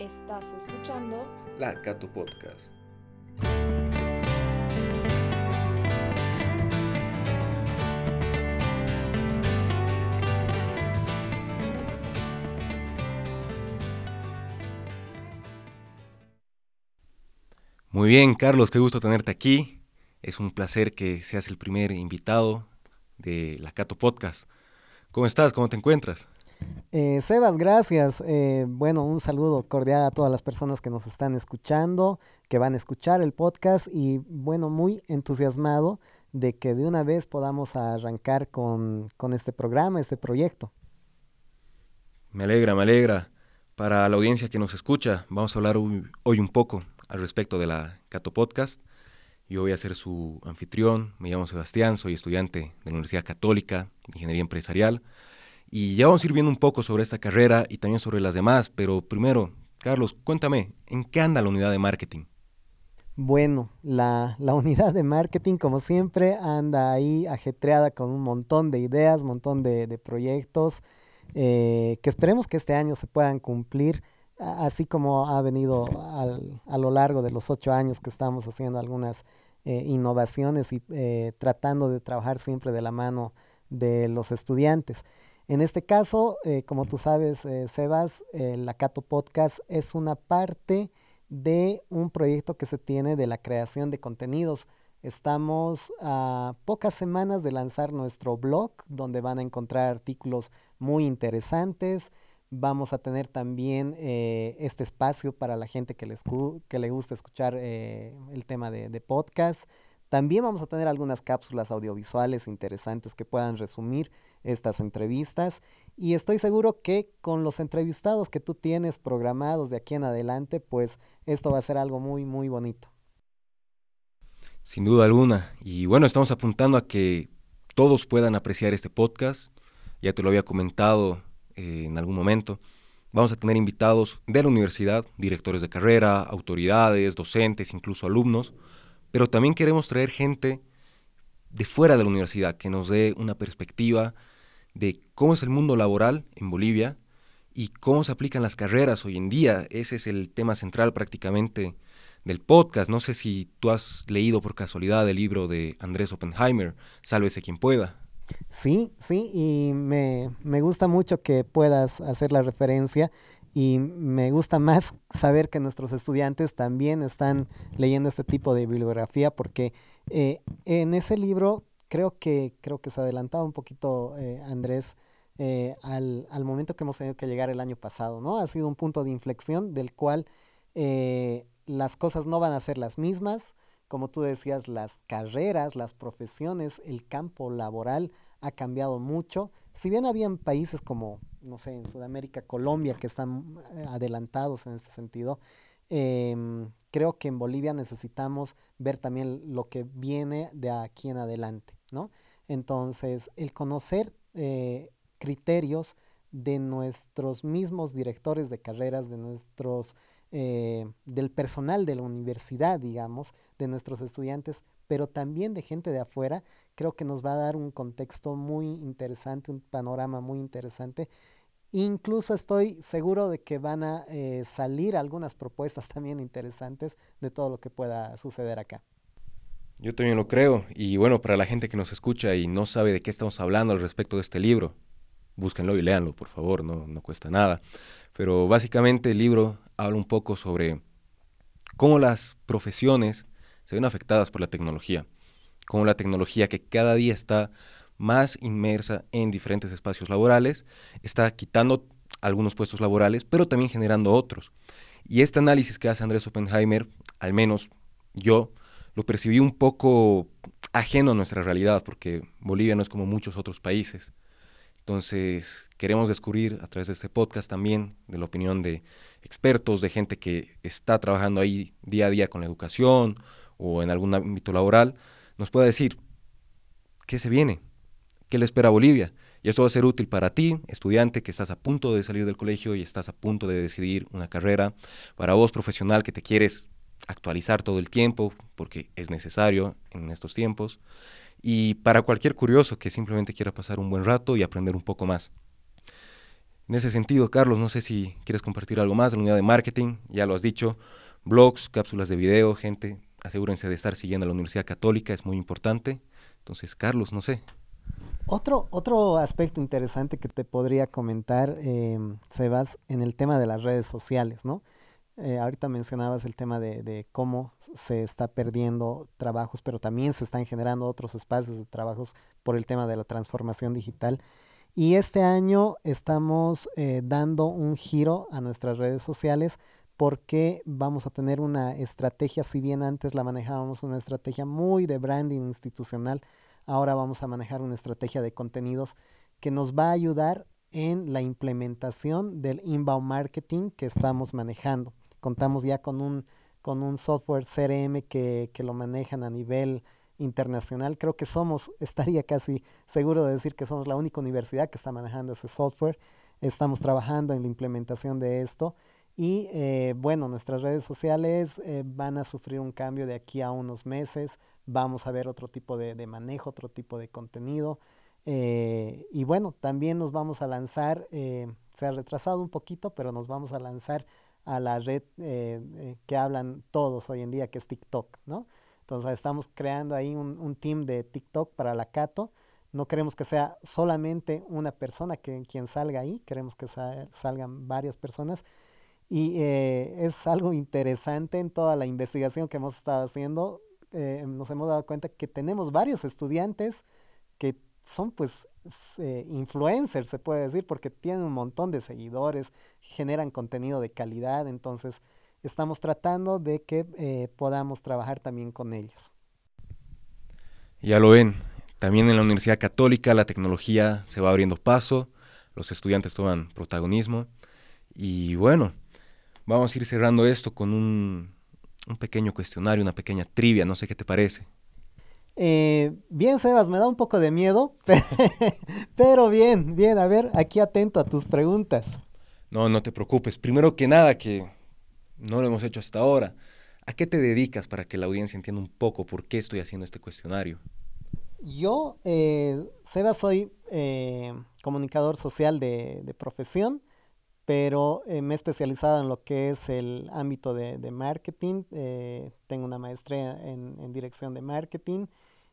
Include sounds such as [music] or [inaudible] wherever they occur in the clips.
Estás escuchando La Cato Podcast. Muy bien, Carlos, qué gusto tenerte aquí. Es un placer que seas el primer invitado de la Cato Podcast. ¿Cómo estás? ¿Cómo te encuentras? Eh, Sebas, gracias. Eh, bueno, un saludo cordial a todas las personas que nos están escuchando, que van a escuchar el podcast y bueno, muy entusiasmado de que de una vez podamos arrancar con, con este programa, este proyecto. Me alegra, me alegra. Para la audiencia que nos escucha, vamos a hablar hoy un poco al respecto de la Cato Podcast. Yo voy a ser su anfitrión, me llamo Sebastián, soy estudiante de la Universidad Católica de Ingeniería Empresarial y ya vamos a ir viendo un poco sobre esta carrera y también sobre las demás, pero primero, Carlos, cuéntame, ¿en qué anda la unidad de marketing? Bueno, la, la, unidad de marketing, como siempre, anda ahí ajetreada con un montón de ideas, un montón de, de proyectos eh, que esperemos que este año se puedan cumplir así como ha venido al, a lo largo de los ocho años que estamos haciendo algunas eh, innovaciones y eh, tratando de trabajar siempre de la mano de los estudiantes. En este caso, eh, como tú sabes, eh, Sebas, la Cato Podcast es una parte de un proyecto que se tiene de la creación de contenidos. Estamos a pocas semanas de lanzar nuestro blog, donde van a encontrar artículos muy interesantes, Vamos a tener también eh, este espacio para la gente que, les que le gusta escuchar eh, el tema de, de, podcast. También vamos a tener algunas cápsulas audiovisuales interesantes que puedan resumir estas entrevistas. Y estoy seguro que con los entrevistados que tú tienes programados de aquí en adelante, pues esto va a ser algo muy, muy bonito. Sin duda alguna. Y bueno, estamos apuntando a que todos puedan apreciar este podcast. Ya te lo había comentado eh, en algún momento. Vamos a tener invitados de la universidad, directores de carrera, autoridades, docentes, incluso alumnos, pero también queremos traer gente de fuera de la universidad que nos dé una perspectiva de cómo es el mundo laboral en Bolivia y cómo se aplican las carreras hoy en día. Ese es el tema central prácticamente del podcast. No sé si tú has leído por casualidad el libro de Andrés Oppenheimer, Sálvese quien pueda. Sí, sí, y me, me, gusta mucho que puedas hacer la referencia y me gusta más saber que nuestros estudiantes también están leyendo este tipo de bibliografía porque eh, en ese libro creo que, creo que se adelantaba un poquito eh, Andrés eh, al, al, momento que hemos tenido que llegar el año pasado, ¿no? Ha sido un punto de inflexión del cual eh, las cosas no van a ser las mismas, como tú decías, las carreras, las profesiones, el campo laboral ha cambiado mucho. Si bien habían países como, no sé, en Sudamérica, Colombia, que están eh, adelantados en este sentido, eh, creo que en Bolivia necesitamos ver también lo que viene de aquí en adelante, ¿no? Entonces, el conocer eh, criterios de nuestros mismos directores de carreras, de nuestros eh, del personal de la universidad, digamos, de nuestros estudiantes, pero también de gente de afuera, creo que nos va a dar un contexto muy interesante, un panorama muy interesante. Incluso estoy seguro de que van a eh, salir algunas propuestas [laughs] también interesantes de todo lo que pueda suceder acá. Yo también lo creo. Y bueno, para la gente que nos escucha y no sabe de qué estamos hablando al respecto de este libro, búsquenlo y léanlo, por favor, no, no cuesta nada. Pero básicamente el libro habla un poco sobre cómo las profesiones se ven afectadas por la tecnología, cómo la tecnología que cada día está más inmersa en diferentes espacios laborales, está quitando algunos puestos laborales, pero también generando otros. Y este análisis que hace Andrés Oppenheimer, al menos yo, lo percibí un poco ajeno a nuestra realidad, porque Bolivia no es como muchos otros países. Entonces, queremos descubrir a través de este podcast también de la opinión de expertos, de gente que está trabajando ahí día a día con la educación o en algún ámbito laboral, nos pueda decir qué se viene, qué le espera a Bolivia. Y esto va a ser útil para ti, estudiante que estás a punto de salir del colegio y estás a punto de decidir una carrera, para vos profesional que te quieres actualizar todo el tiempo, porque es necesario en estos tiempos, y para cualquier curioso que simplemente quiera pasar un buen rato y aprender un poco más. En ese sentido, Carlos, no sé si quieres compartir algo más de la unidad de marketing, ya lo has dicho, blogs, cápsulas de video, gente, asegúrense de estar siguiendo a la Universidad Católica, es muy importante. Entonces, Carlos, no sé. Otro, otro aspecto interesante que te podría comentar, eh, Sebas, en el tema de las redes sociales, ¿no? Eh, ahorita mencionabas el tema de, cómo se está perdiendo trabajos, pero también se están generando otros espacios de trabajos por el tema de la transformación digital. Y este año estamos eh, dando un giro a nuestras redes sociales porque vamos a tener una estrategia, si bien antes la manejábamos una estrategia muy de branding institucional, ahora vamos a manejar una estrategia de contenidos que nos va a ayudar en la implementación del inbound marketing que estamos manejando. Contamos ya con un, con un software CRM que, que lo manejan a nivel internacional. Creo que somos, [laughs] estaría casi seguro de decir que somos la única universidad que está manejando ese software. Estamos trabajando en la implementación de esto y eh, bueno, nuestras redes sociales eh, van a sufrir un cambio de aquí a unos meses. Vamos a ver otro tipo de, de manejo, otro tipo de contenido. Eh, y bueno, también nos vamos a lanzar, se ha retrasado un poquito, pero nos vamos a lanzar a la red eh, que hablan todos hoy en día, que es TikTok, ¿no? Entonces estamos creando ahí un, un team de TikTok para la Cato. No queremos que sea solamente una persona que, quien salga ahí, queremos que sa salgan varias personas y eh, es algo interesante en toda la investigación que hemos estado haciendo. Eh, nos hemos dado cuenta que tenemos varios estudiantes que son pues eh, influencers, se puede decir, porque tienen un montón de seguidores, generan contenido de calidad, entonces estamos tratando de que eh, podamos trabajar también con ellos. Ya lo ven, también en la Universidad Católica la tecnología se va abriendo paso, los estudiantes toman protagonismo y bueno, Vamos a ir cerrando esto con un, un pequeño cuestionario, una pequeña trivia, no sé qué te parece. Eh, bien, Sebas, me da un poco de miedo, [laughs] pero bien, bien, a ver, aquí atento a tus preguntas. No, no te preocupes. Primero que nada, que no lo hemos hecho hasta ahora, ¿a qué te dedicas para que la audiencia entienda un poco por qué estoy haciendo este cuestionario? Yo, eh, Sebas, soy eh, comunicador social de, de profesión pero eh, me he especializado en lo que es el ámbito de, de marketing. Tengo una maestría en, en, dirección de marketing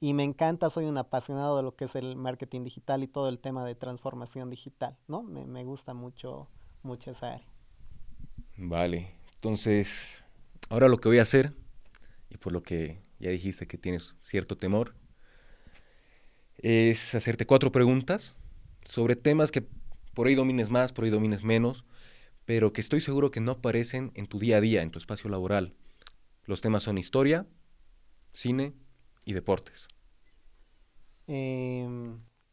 y me encanta, soy un apasionado de lo que es el marketing digital y todo el tema de transformación digital, ¿no? Me, me gusta mucho, mucho esa área. Vale, entonces, ahora lo que voy a hacer, y por lo que ya dijiste que tienes cierto temor, es hacerte cuatro preguntas sobre temas que por ahí domines más, por ahí domines menos, pero que estoy seguro que no aparecen en tu día a día, en tu espacio laboral. Los temas son historia, cine y deportes. Eh,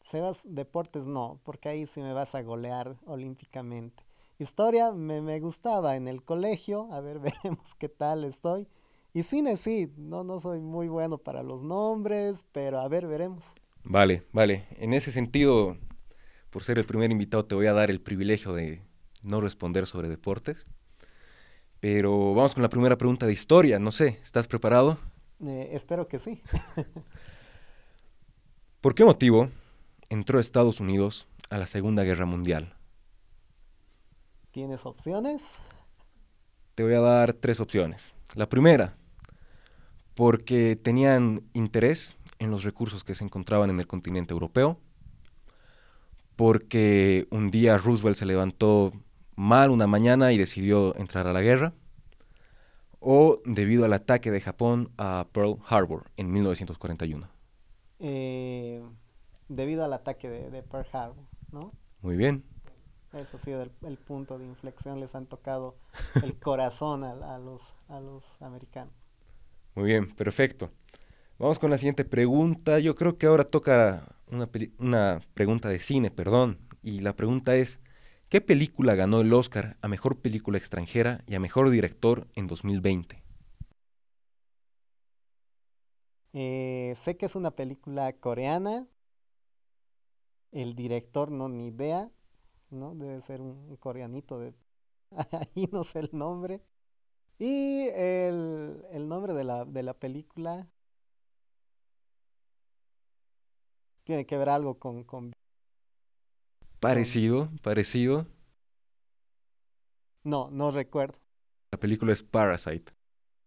Sebas, deportes no, porque ahí sí me vas a golear olímpicamente. Historia me, me, gustaba en el colegio, a ver, [laughs] veremos qué tal estoy. Y cine sí, no, no soy muy bueno para los nombres, pero a ver, veremos. Vale, vale. En ese sentido, por ser el primer invitado, te voy a dar el privilegio de no responder sobre deportes. Pero vamos con la primera pregunta de historia. No sé, ¿estás preparado? Eh, espero que sí. [laughs] ¿Por qué motivo entró Estados Unidos a la Segunda Guerra Mundial? ¿Tienes opciones? Te voy a dar tres opciones. La primera, porque tenían interés en los recursos que se encontraban en el continente europeo porque un día Roosevelt se levantó mal una mañana y decidió entrar a la guerra, o debido al ataque de Japón a Pearl Harbor en 1941. Eh, debido al ataque de, de, Pearl Harbor, ¿no? Muy bien. Eso ha sido el, el punto de inflexión, les han tocado el [laughs] corazón a, a, los, a los americanos. Muy bien, perfecto. Vamos con la siguiente pregunta. Yo creo que ahora toca una, una, pregunta de cine, perdón. Y la pregunta es, ¿qué película ganó el Oscar a Mejor Película Extranjera y a Mejor Director en 2020? Eh, sé que es una película coreana. El director no ni idea, ¿no? Debe ser un, coreanito de... [laughs] Ahí no sé el nombre. Y el, el nombre de la, de la película tiene que ver algo con... con... Parecido, parecido. No, no recuerdo. La película es Parasite.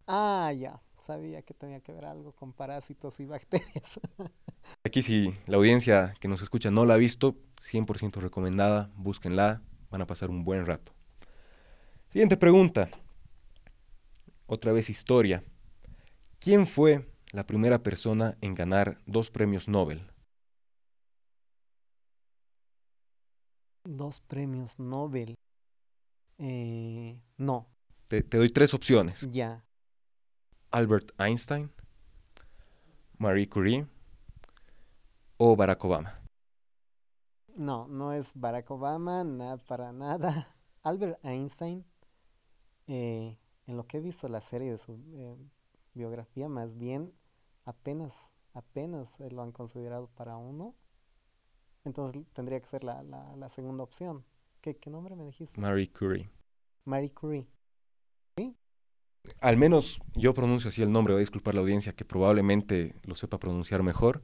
Ah, ya. Sabía que tenía que ver algo con parásitos y bacterias. [laughs] Aquí si la audiencia que nos escucha no la ha visto, 100% recomendada, búsquenla, van a pasar un buen rato. Siguiente pregunta. Otra vez historia. ¿Quién fue la primera persona en ganar dos premios Nobel? Dos premios Nobel. Eh, no. Te, te doy tres opciones. Ya. Albert Einstein, Marie Curie o Barack Obama. No, no es Barack Obama, nada para nada. [laughs] Albert Einstein, eh, en lo que he visto la serie de su eh, biografía, más bien apenas, apenas lo han considerado para uno. Entonces tendría que ser la, la, la segunda opción. ¿Qué, ¿Qué nombre me dijiste? Marie Curie. Marie Curie. ¿Sí? Al menos yo pronuncio así el nombre, voy a disculpar la audiencia que probablemente lo sepa pronunciar mejor.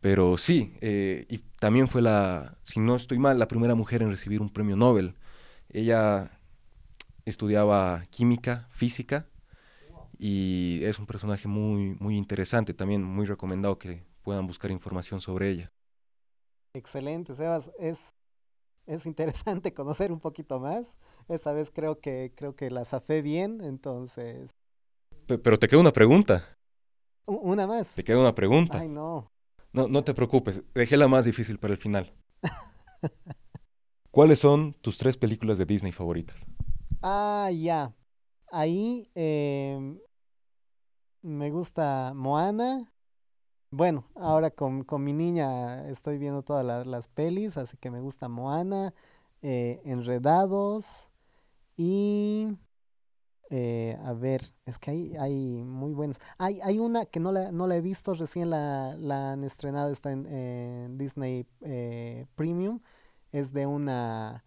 Pero sí, eh, y también fue la, si no estoy mal, la primera mujer en recibir un premio Nobel. Ella estudiaba química, física, y es un personaje muy, muy interesante, también muy recomendado que puedan buscar información sobre ella. Excelente, Sebas. Es, es interesante [laughs] conocer un poquito más. Esta vez creo que, creo que la zafé bien, entonces. Pe- Pero te queda una pregunta, Una más. te queda una pregunta. Ay, no. No, no te preocupes, dejé la más difícil para el final. [laughs] ¿Cuáles son tus tres películas de Disney favoritas? Ah, ya. Ahí em, me gusta Moana. Bueno, ahora con, con mi niña estoy viendo todas la- las pelis, así que me gusta Moana, eh, Enredados y... eh, a ver, es que hay, hay muy buenas. Hay, hay una que no la, no la he visto, recién la, la han estrenado, está en, en Disney eh, Premium. Es de una...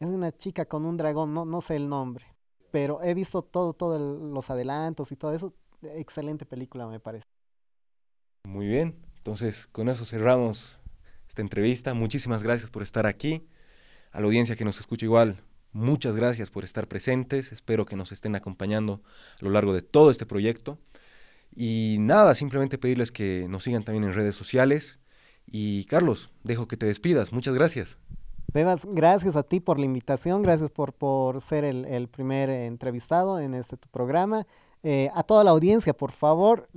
Es una chica con un dragón, no, no sé el nombre, pero he visto todo, todos los adelantos y todo eso. Excelente película, me parece. Muy bien, entonces con eso cerramos esta entrevista. Muchísimas gracias por estar aquí. A la audiencia que nos escucha igual, muchas gracias por estar presentes. Espero que nos estén acompañando a lo largo de todo este proyecto. Y nada, simplemente pedirles que nos sigan también en redes sociales. Y Carlos, dejo que te despidas. Muchas gracias. Sebas, gracias a ti por la invitación, gracias por, por ser el, el primer entrevistado en este tu programa. Eh, a toda la audiencia, por favor,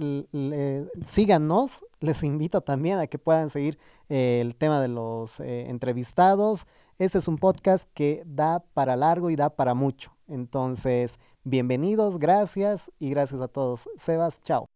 síganos. Les invito también a que puedan seguir eh, el tema de los eh, entrevistados. Este es un podcast que da para largo y da para mucho. Entonces, bienvenidos, gracias y gracias a todos. Sebas, chao.